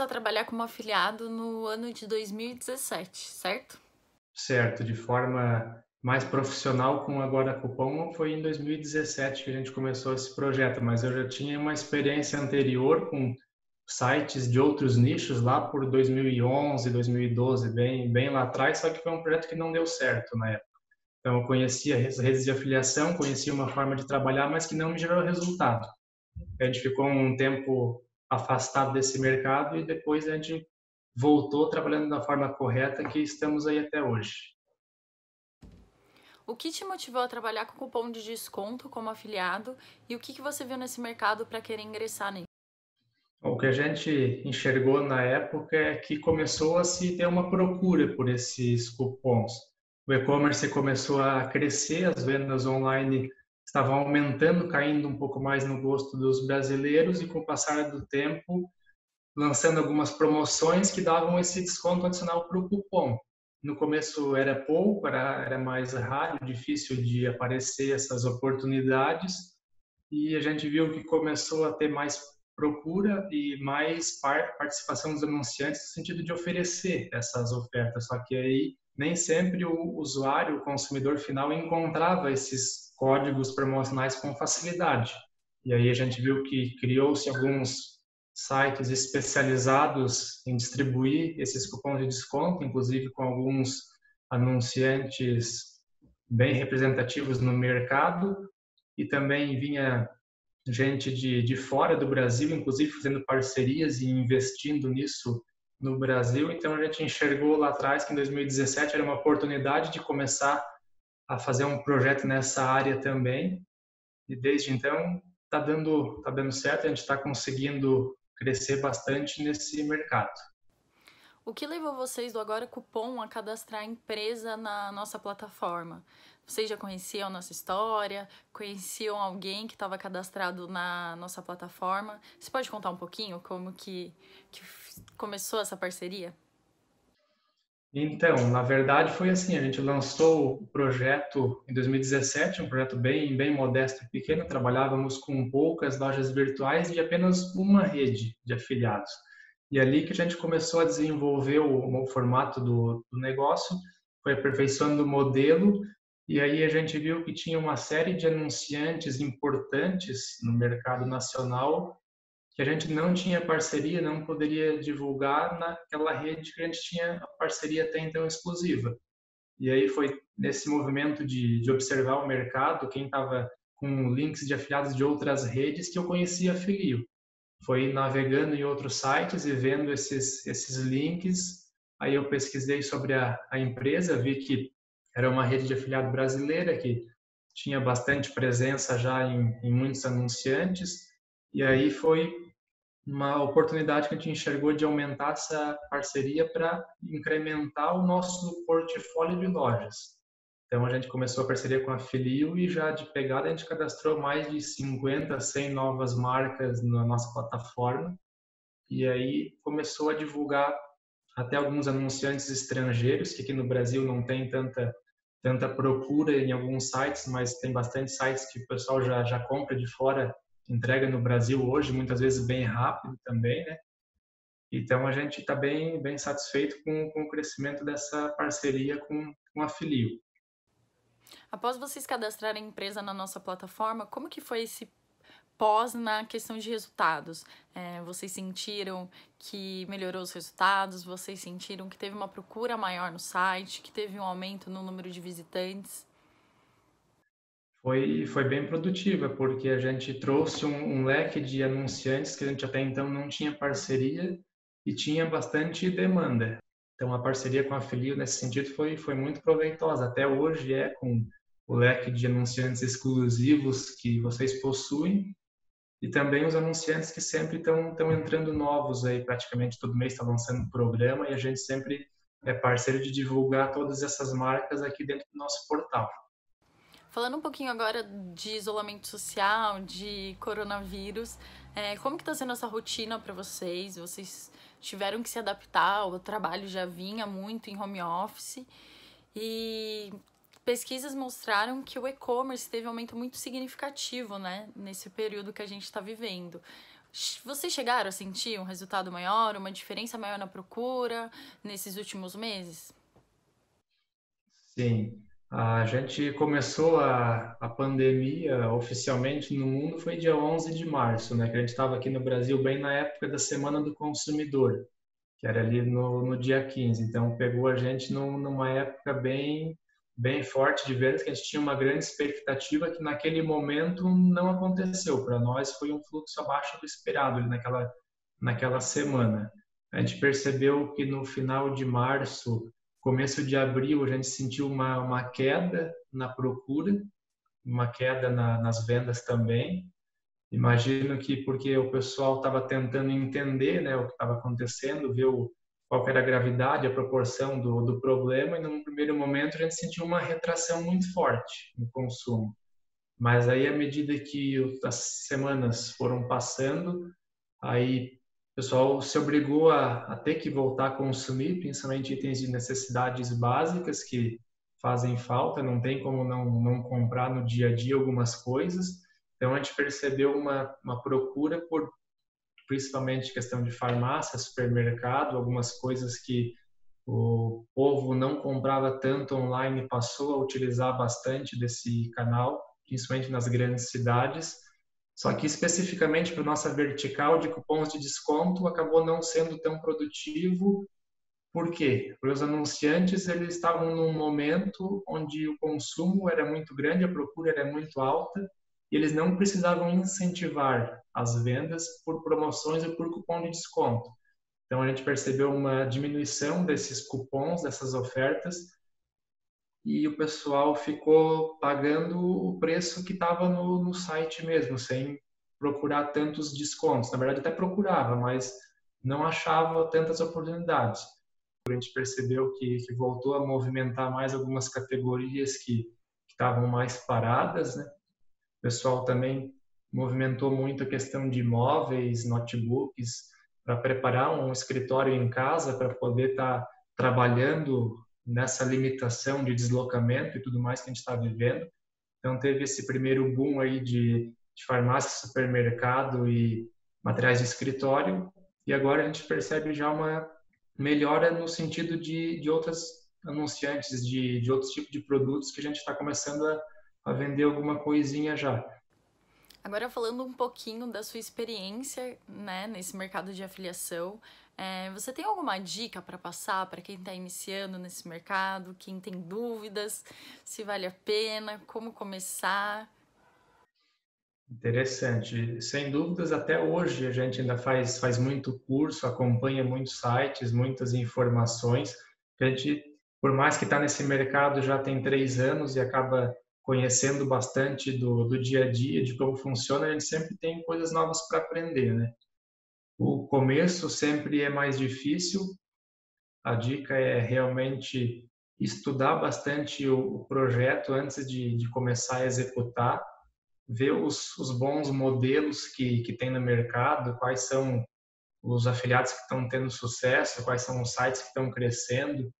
Começou a trabalhar como afiliado no ano de 2017, certo? Certo, de forma mais profissional com agora Cupom foi em 2017 que a gente começou esse projeto, mas eu já tinha uma experiência anterior com sites de outros nichos lá por 2011, 2012, bem bem lá atrás, só que foi um projeto que não deu certo na época. Então eu conhecia as redes de afiliação, conhecia uma forma de trabalhar, mas que não me gerou resultado. A gente ficou um tempo afastado desse mercado e depois a gente voltou trabalhando da forma correta que estamos aí até hoje. O que te motivou a trabalhar com cupom de desconto como afiliado e o que, que você viu nesse mercado para querer ingressar nele? O que a gente enxergou na época é que começou a se ter uma procura por esses cupons. O e-commerce começou a crescer, as vendas online estavam aumentando, caindo um pouco mais no gosto dos brasileiros e com o passar do tempo lançando algumas promoções que davam esse desconto adicional para o cupom. No começo era pouco, era, era mais raro, difícil de aparecer essas oportunidades e a gente viu que começou a ter mais procura e mais participação dos anunciantes no sentido de oferecer essas ofertas. Só que aí nem sempre o usuário, o consumidor final, encontrava esses códigos promocionais com facilidade. E aí a gente viu que criou-se alguns sites especializados em distribuir esses cupons de desconto, inclusive com alguns anunciantes bem representativos no mercado e também vinha gente de, de fora do Brasil, inclusive fazendo parcerias e investindo nisso no Brasil. Então a gente enxergou lá atrás que em 2017 era uma oportunidade de começar a fazer um projeto nessa área também. E desde então está dando tá dando certo, a gente está conseguindo crescer bastante nesse mercado. O que levou vocês do Agora Cupom a cadastrar a empresa na nossa plataforma? Vocês já conheciam a nossa história? Conheciam alguém que estava cadastrado na nossa plataforma? Você pode contar um pouquinho como que, que começou essa parceria? Então, na verdade foi assim, a gente lançou o projeto em 2017, um projeto bem, bem modesto e pequeno, trabalhávamos com poucas lojas virtuais e apenas uma rede de afiliados. E ali que a gente começou a desenvolver o, o formato do, do negócio, foi aperfeiçoando o modelo e aí a gente viu que tinha uma série de anunciantes importantes no mercado nacional que a gente não tinha parceria, não poderia divulgar naquela rede que a gente tinha a parceria até então exclusiva. E aí foi nesse movimento de, de observar o mercado, quem estava com links de afiliados de outras redes, que eu conhecia Filio. Foi navegando em outros sites e vendo esses, esses links, aí eu pesquisei sobre a, a empresa, vi que era uma rede de afiliado brasileira que tinha bastante presença já em, em muitos anunciantes, e aí foi uma oportunidade que a gente enxergou de aumentar essa parceria para incrementar o nosso portfólio de lojas. Então a gente começou a parceria com a Filio e já de pegada a gente cadastrou mais de 50, 100 novas marcas na nossa plataforma. E aí começou a divulgar até alguns anunciantes estrangeiros, que aqui no Brasil não tem tanta tanta procura em alguns sites, mas tem bastante sites que o pessoal já já compra de fora entrega no Brasil hoje, muitas vezes bem rápido também, né? Então a gente está bem, bem satisfeito com, com o crescimento dessa parceria com, com a Filio. Após vocês cadastrarem a empresa na nossa plataforma, como que foi esse pós na questão de resultados? É, vocês sentiram que melhorou os resultados? Vocês sentiram que teve uma procura maior no site? Que teve um aumento no número de visitantes? Foi, foi bem produtiva, porque a gente trouxe um, um, leque de anunciantes que a gente até então não tinha parceria e tinha bastante demanda. Então, a parceria com a Filio, nesse sentido, foi, foi muito proveitosa. Até hoje é com o leque de anunciantes exclusivos que vocês possuem e também os anunciantes que sempre estão entrando novos aí, praticamente todo mês está lançando programa e a gente sempre é parceiro de divulgar todas essas marcas aqui dentro do nosso portal. Falando um pouquinho agora de isolamento social, de coronavírus, é, como que está sendo essa rotina para vocês? Vocês tiveram que se adaptar, o trabalho já vinha muito em home office e pesquisas mostraram que o e-commerce teve um aumento muito significativo, né, nesse período que a gente está vivendo. Vocês chegaram a sentir um resultado maior, uma diferença maior na procura nesses últimos meses? Sim. A gente começou a, a pandemia oficialmente no mundo foi dia 11 de março, né? Que a gente estava aqui no Brasil bem na época da Semana do Consumidor, que era ali no, no dia 15. Então, pegou a gente no, numa época bem bem forte de vendas, que a gente tinha uma grande expectativa que naquele momento não aconteceu. Para nós foi um fluxo abaixo do esperado naquela, naquela semana. A gente percebeu que no final de março, começo de abril, a gente sentiu uma, uma queda na procura, uma queda na, nas vendas também. Imagino que porque o pessoal estava tentando entender né, o que estava acontecendo, ver qual era a gravidade, a proporção do, do problema, e num primeiro momento a gente sentiu uma retração muito forte no consumo. Mas aí, à medida que as semanas foram passando, aí o pessoal se obrigou a, a ter que voltar a consumir, principalmente itens de necessidades básicas que fazem falta, não tem como não, não comprar no dia a dia algumas coisas. Então, a gente percebeu uma, uma procura por principalmente questão de farmácia, supermercado, algumas coisas que o povo não comprava tanto online passou a utilizar bastante desse canal, principalmente nas grandes cidades. Só que especificamente para nossa vertical de cupons de desconto acabou não sendo tão produtivo. Por quê? Porque os anunciantes eles estavam num momento onde o consumo era muito grande, a procura era muito alta e eles não precisavam incentivar as vendas por promoções ou por cupom de desconto. Então a gente percebeu uma diminuição desses cupons, dessas ofertas, e o pessoal ficou pagando o preço que estava no, no, site mesmo, sem procurar tantos descontos. Na verdade, até procurava, mas não achava tantas oportunidades. A gente percebeu que, que voltou a movimentar mais algumas categorias que estavam mais paradas, né? O pessoal também movimentou muito a questão de móveis, notebooks, para preparar um escritório em casa para poder estar tá trabalhando nessa limitação de deslocamento e tudo mais que a gente está vivendo. Então teve esse primeiro boom aí de, de farmácia, supermercado e materiais de escritório e agora a gente percebe já uma melhora no sentido de, de outras anunciantes de, de outros tipos de produtos que a gente está começando a a vender alguma coisinha já. Agora falando um pouquinho da sua experiência, né, nesse mercado de afiliação, é, você tem alguma dica para passar para quem está iniciando nesse mercado, quem tem dúvidas, se vale a pena, como começar? Interessante. Sem dúvidas, até hoje a gente ainda faz, faz muito curso, acompanha muitos sites, muitas informações. A gente, por mais que está nesse mercado já tem três anos e acaba conhecendo bastante do, do dia a dia, de como funciona, a gente sempre tem coisas novas para aprender, né? O começo sempre é mais difícil. A dica é realmente estudar bastante o, projeto antes de, de, começar a executar, ver os, os bons modelos que, que tem no mercado, quais são os afiliados que estão tendo sucesso, quais são os sites que estão crescendo,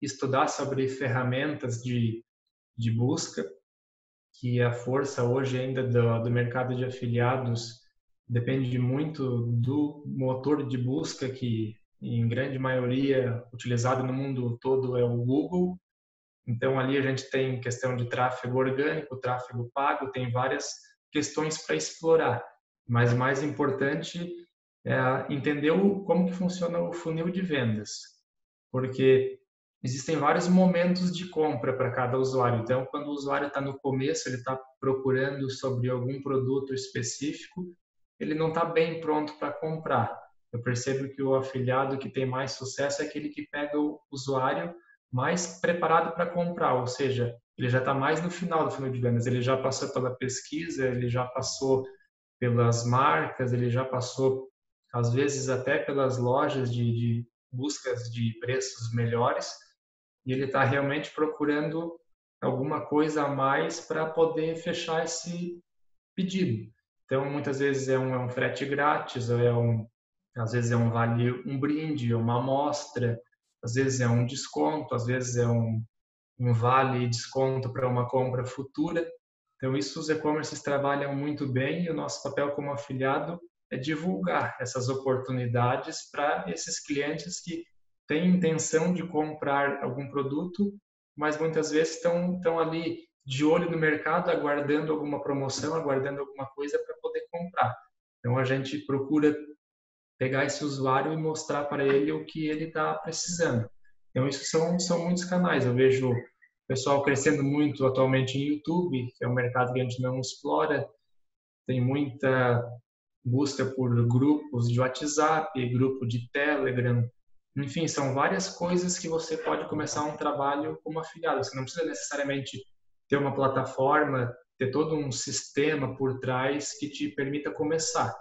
estudar sobre ferramentas de, de busca que a força hoje ainda do, do mercado de afiliados depende muito do motor de busca que em grande maioria utilizado no mundo todo é o Google. Então ali a gente tem questão de tráfego orgânico, tráfego pago, tem várias questões para explorar. Mas mais importante é entender como que funciona o funil de vendas, porque existem vários momentos de compra para cada usuário. Então, quando o usuário está no começo, ele está procurando sobre algum produto específico, ele não está bem pronto para comprar. Eu percebo que o afiliado que tem mais sucesso é aquele que pega o usuário mais preparado para comprar, ou seja, ele já está mais no final do funil de vendas, ele já passou pela pesquisa, ele já passou pelas marcas, ele já passou, às vezes, até pelas lojas de, de buscas de preços melhores, e ele está realmente procurando alguma coisa a mais para poder fechar esse pedido. Então, muitas vezes é um, é um frete grátis, é um, às vezes é um vale, um brinde, uma amostra, às vezes é um desconto, às vezes é um, um vale desconto para uma compra futura. Então, isso os e-commerces trabalham muito bem e o nosso papel como afiliado é divulgar essas oportunidades para esses clientes que têm intenção de comprar algum produto, mas muitas vezes estão, ali de olho no mercado, aguardando alguma promoção, aguardando alguma coisa para. Então a gente procura pegar esse usuário e mostrar para ele o que ele está precisando. Então isso são são muitos canais. Eu vejo o pessoal crescendo muito atualmente em YouTube, que é um mercado que a gente não explora. Tem muita busca por grupos de WhatsApp, grupo de Telegram, enfim, são várias coisas que você pode começar um trabalho como afiliado. Você não precisa necessariamente ter uma plataforma, ter todo um sistema por trás que te permita começar.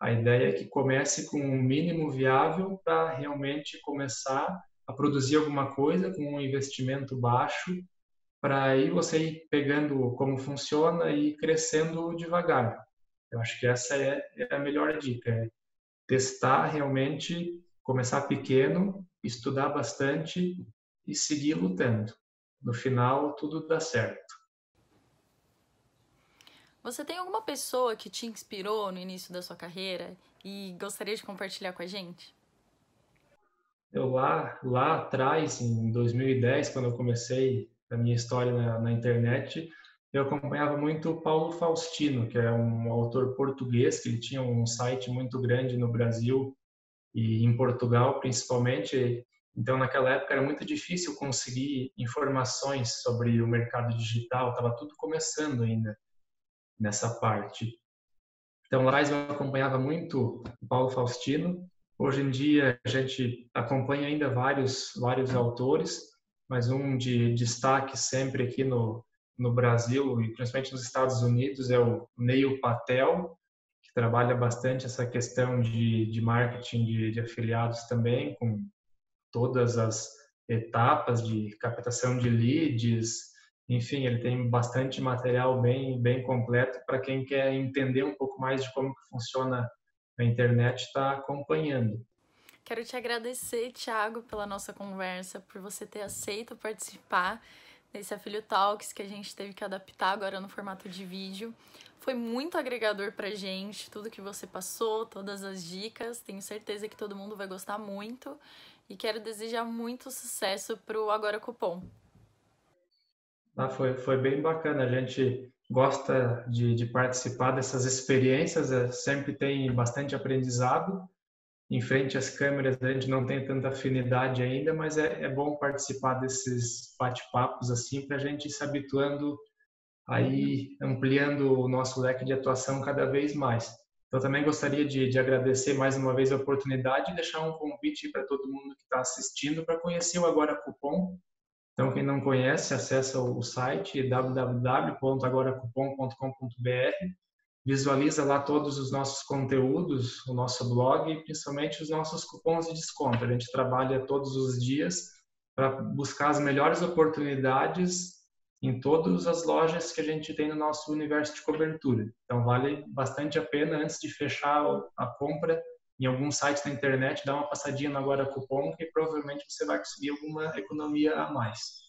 A ideia é que comece com um mínimo viável para realmente começar a produzir alguma coisa com um investimento baixo, para aí você ir pegando como funciona e crescendo devagar. Eu acho que essa é, é a melhor dica, é testar realmente, começar pequeno, estudar bastante e seguir lutando. No final, tudo dá certo. Você tem alguma pessoa que te inspirou no início da sua carreira e gostaria de compartilhar com a gente? Eu lá, lá atrás, em 2010, quando eu comecei a minha história na, na internet, eu acompanhava muito o Paulo Faustino, que é um autor português, que ele tinha um site muito grande no Brasil e em Portugal, principalmente. Então, naquela época era muito difícil conseguir informações sobre o mercado digital, estava tudo começando ainda nessa parte. Então, lá eu acompanhava muito o Paulo Faustino. Hoje em dia, a gente acompanha ainda vários, vários autores, mas um de destaque sempre aqui no, no Brasil e principalmente nos Estados Unidos é o Neil Patel, que trabalha bastante essa questão de, de marketing de, de afiliados também, com todas as etapas de captação de leads, enfim, ele tem bastante material bem bem completo para quem quer entender um pouco mais de como que funciona a internet está acompanhando. Quero te agradecer, Thiago, pela nossa conversa, por você ter aceito participar nesse Afilho Talks que a gente teve que adaptar agora no formato de vídeo. Foi muito agregador pra gente, tudo que você passou, todas as dicas. Tenho certeza que todo mundo vai gostar muito. E quero desejar muito sucesso pro Agora Cupom. Ah, foi, foi bem bacana. A gente gosta de, de participar dessas experiências, é, sempre tem bastante aprendizado em frente às câmeras a gente não tem tanta afinidade ainda, mas é, é bom participar desses bate-papos assim para a gente ir se habituando aí ampliando o nosso leque de atuação cada vez mais. Então também gostaria de, de agradecer mais uma vez a oportunidade e deixar um convite para todo mundo que está assistindo para conhecer o Agora Cupom. Então quem não conhece, acessa o site www.agoracupom.com.br visualiza lá todos os nossos conteúdos, o nosso blog e principalmente os nossos cupons de desconto. A gente trabalha todos os dias para buscar as melhores oportunidades em todas as lojas que a gente tem no nosso universo de cobertura. Então vale bastante a pena antes de fechar a compra em algum site da internet, dar uma passadinha no Agora Cupom que provavelmente você vai conseguir alguma economia a mais.